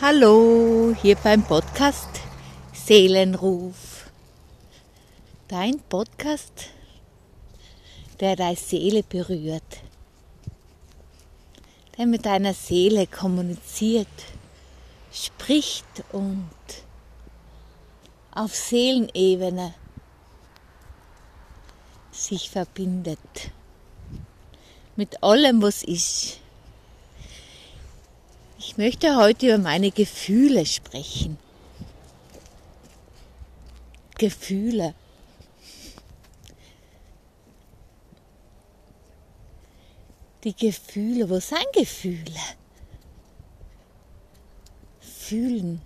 Hallo, hier beim Podcast Seelenruf. Dein Podcast, der deine Seele berührt, der mit deiner Seele kommuniziert, spricht und auf Seelenebene sich verbindet mit allem, was ist ich möchte heute über meine Gefühle sprechen. Gefühle. Die Gefühle, wo sind Gefühle? Fühlen.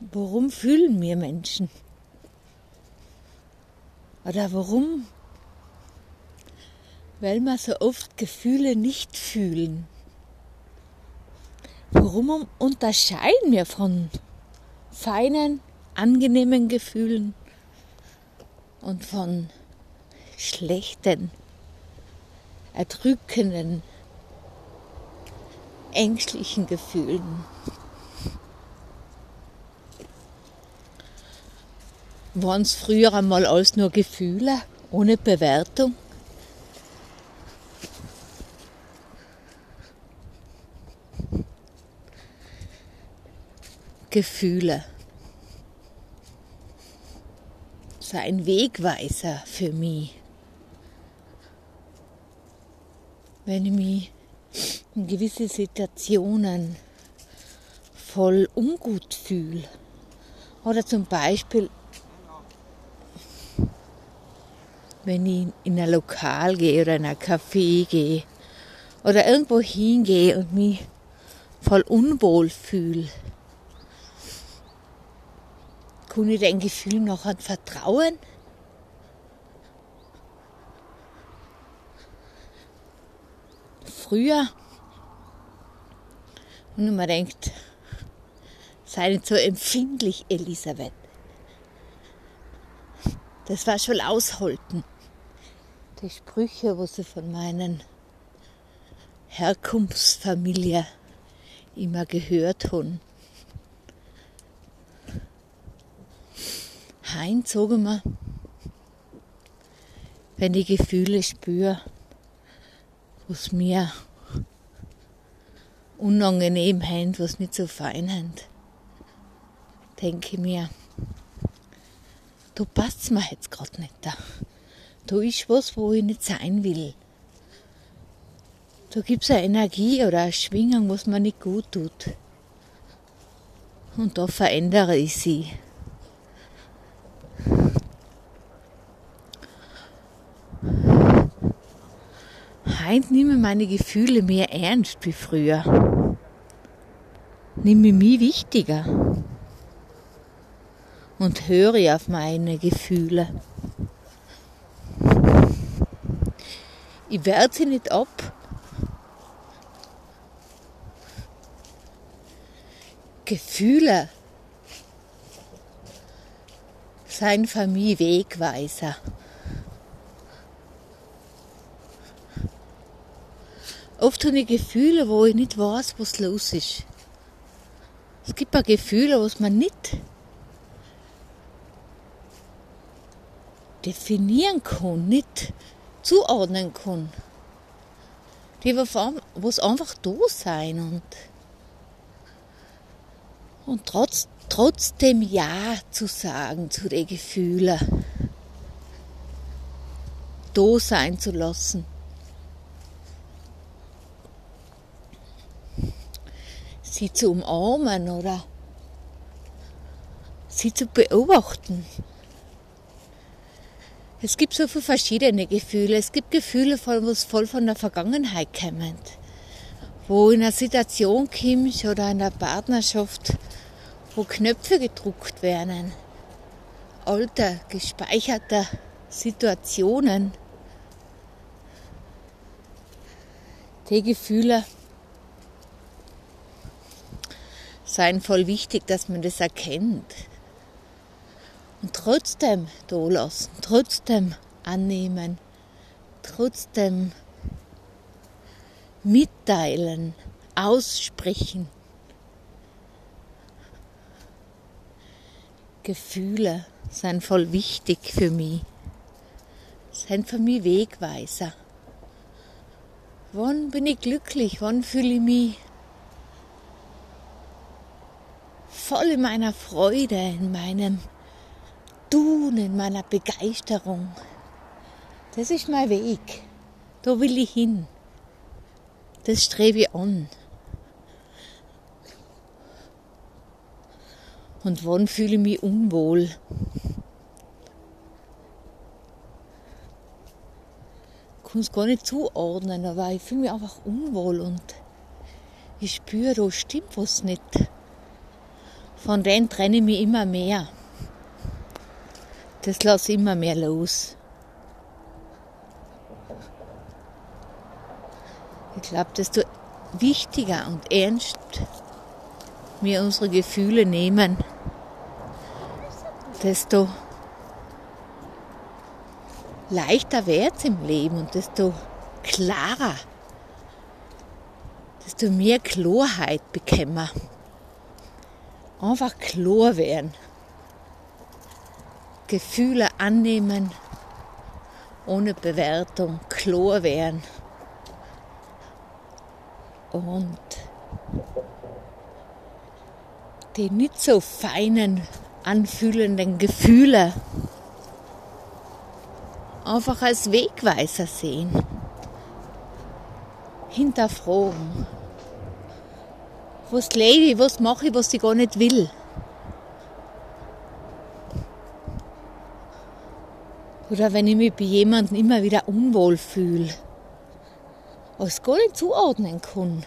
Warum fühlen wir Menschen? Oder warum weil wir so oft Gefühle nicht fühlen. Warum unterscheiden wir von feinen, angenehmen Gefühlen und von schlechten, erdrückenden, ängstlichen Gefühlen? Waren es früher einmal alles nur Gefühle ohne Bewertung? Gefühle. So ein Wegweiser für mich. Wenn ich mich in gewisse Situationen voll ungut fühle. Oder zum Beispiel, wenn ich in ein Lokal gehe oder in ein Café gehe oder irgendwo hingehe und mich voll unwohl fühle kann ich dein Gefühl noch an vertrauen? Früher, und man denkt, sei nicht so empfindlich, Elisabeth. Das war schon aushalten. Die Sprüche, wo sie von meinen Herkunftsfamilie immer gehört haben. Heimgezogen wir, wenn ich Gefühle spüre, was mir unangenehm haben, was nicht so fein haben, denke ich mir, da passt mir jetzt gerade nicht da. Da ist was, wo ich nicht sein will. Da gibt es eine Energie oder eine Schwingung, was mir nicht gut tut. Und da verändere ich sie. Heint nehme meine Gefühle mehr ernst wie früher. Nehme mich wichtiger. Und höre auf meine Gefühle. Ich werde sie nicht ab. Gefühle sein für mich Wegweiser. Oft habe ich Gefühle, wo ich nicht weiß, was los ist. Es gibt auch Gefühle, was man nicht definieren kann, nicht zuordnen kann. Die was einfach da sein und, und trotz, trotzdem Ja zu sagen zu den Gefühlen. Da sein zu lassen. Sie zu umarmen oder sie zu beobachten. Es gibt so viele verschiedene Gefühle. Es gibt Gefühle, was voll von der Vergangenheit kommen. Wo in einer Situation kommst oder in einer Partnerschaft, wo Knöpfe gedruckt werden. Alte, gespeicherte Situationen. Die Gefühle seien voll wichtig, dass man das erkennt. Und trotzdem da lassen, trotzdem annehmen, trotzdem mitteilen, aussprechen. Gefühle sind voll wichtig für mich. Sind für mich Wegweiser. Wann bin ich glücklich? Wann fühle ich mich voll in meiner Freude, in meinem Tun, in meiner Begeisterung? Das ist mein Weg. Da will ich hin. Das strebe ich an. Und wann fühle ich mich unwohl? Ich kann es gar nicht zuordnen, aber ich fühle mich einfach unwohl und ich spüre, da stimmt was nicht. Von denen trenne ich mich immer mehr. Das lasse ich immer mehr los. Ich glaube, desto wichtiger und ernst wir unsere Gefühle nehmen, desto leichter wird es im Leben und desto klarer, desto mehr Klarheit bekämen. Einfach klar werden. Gefühle annehmen, ohne Bewertung, klar werden und die nicht so feinen, anfühlenden Gefühle einfach als Wegweiser sehen. Hinterfragen. Was lebe was mache ich, was ich gar nicht will. Oder wenn ich mich bei jemandem immer wieder unwohl fühle was gar nicht zuordnen kann.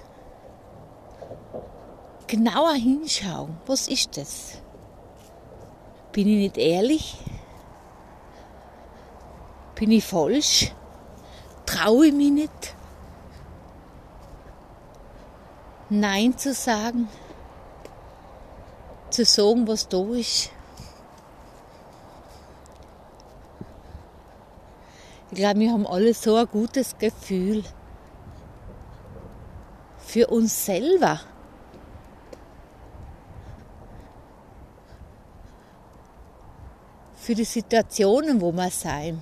Genauer hinschauen, was ist das? Bin ich nicht ehrlich? Bin ich falsch? Traue ich mich nicht? Nein zu sagen? Zu sagen, was da ist? Ich glaube, wir haben alle so ein gutes Gefühl für uns selber. Für die Situationen, wo wir sein.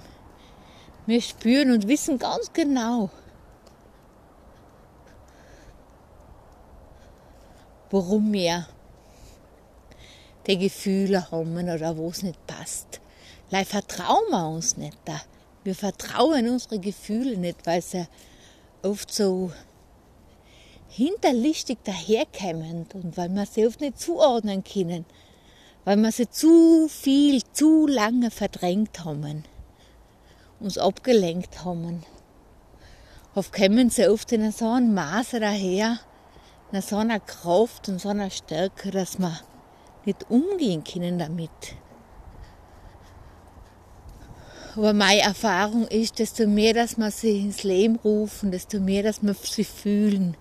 Wir spüren und wissen ganz genau, warum wir die Gefühle haben oder wo es nicht passt. Leider vertrauen wir uns nicht da. Wir vertrauen unsere Gefühle nicht, weil sie oft so hinterlistig daherkommen und weil wir sie oft nicht zuordnen können, weil wir sie zu viel, zu lange verdrängt haben, uns abgelenkt haben. Oft kommen sie oft in so einem Maße daher, in so einer Kraft und so einer Stärke, dass wir nicht umgehen können damit. Aber meine Erfahrung ist, desto mehr, dass wir sie ins Leben rufen, desto mehr, dass wir sie fühlen,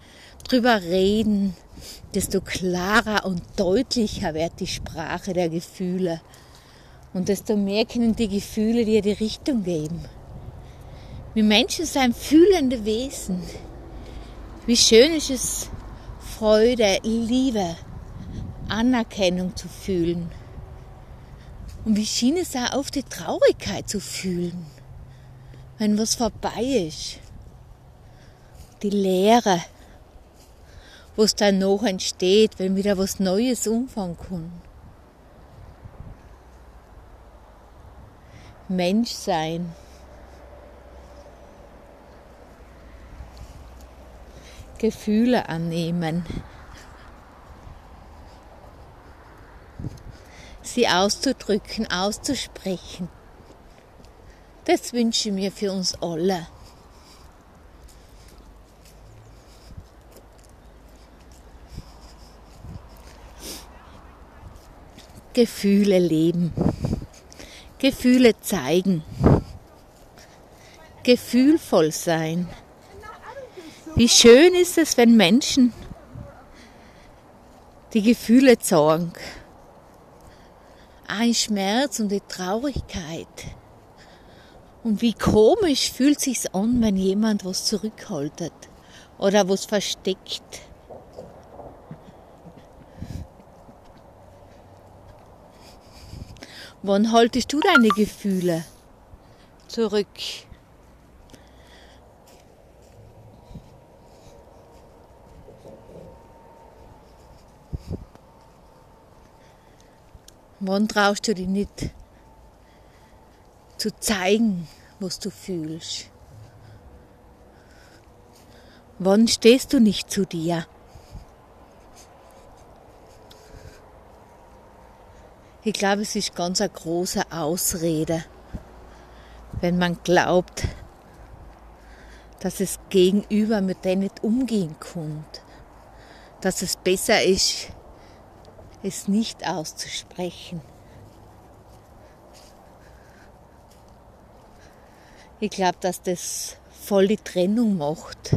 drüber reden, desto klarer und deutlicher wird die Sprache der Gefühle. Und desto mehr können die Gefühle dir die Richtung geben. Wir Menschen sind fühlende Wesen. Wie schön ist es, Freude, Liebe, Anerkennung zu fühlen. Und wie schien es auch auf die Traurigkeit zu fühlen, wenn was vorbei ist. Die Leere, was dann noch entsteht, wenn wieder was Neues umfangen kann. Mensch sein. Gefühle annehmen. Sie auszudrücken, auszusprechen. Das wünsche ich mir für uns alle. Gefühle leben, Gefühle zeigen, gefühlvoll sein. Wie schön ist es, wenn Menschen die Gefühle zeigen. Ein Schmerz und die Traurigkeit. Und wie komisch fühlt sich's an, wenn jemand was zurückhaltet oder was versteckt. Wann haltest du deine Gefühle zurück? Wann traust du dich nicht zu zeigen, was du fühlst? Wann stehst du nicht zu dir? Ich glaube, es ist ganz eine große Ausrede, wenn man glaubt, dass es gegenüber mit denen nicht umgehen kann. Dass es besser ist, es nicht auszusprechen. Ich glaube, dass das voll die Trennung macht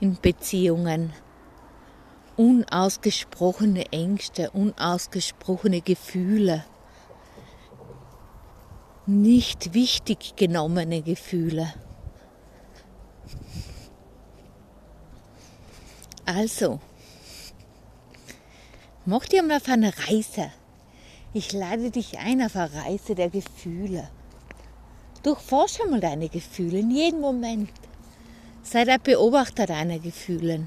in Beziehungen. Unausgesprochene Ängste, unausgesprochene Gefühle, nicht wichtig genommene Gefühle. Also, Mach dir mal auf eine Reise. Ich lade dich ein auf eine Reise der Gefühle. Durchforsche mal deine Gefühle in jedem Moment. Sei der Beobachter deiner Gefühle.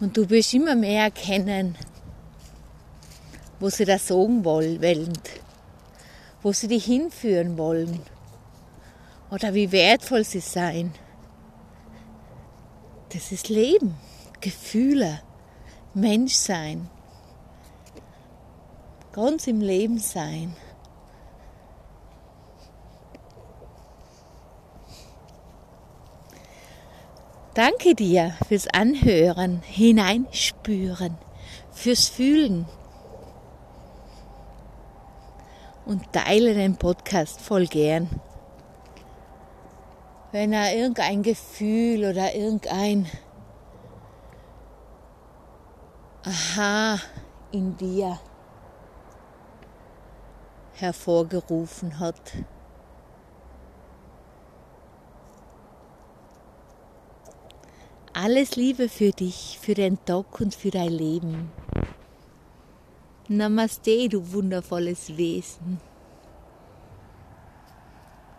Und du wirst immer mehr erkennen, wo sie das sagen wollen, wo sie dich hinführen wollen oder wie wertvoll sie sein. Das ist Leben, Gefühle, Menschsein, ganz im Leben sein. Danke dir fürs Anhören, Hineinspüren, fürs Fühlen. Und teile den Podcast voll gern wenn er irgendein Gefühl oder irgendein Aha in dir hervorgerufen hat. Alles Liebe für dich, für den Tag und für dein Leben. Namaste, du wundervolles Wesen.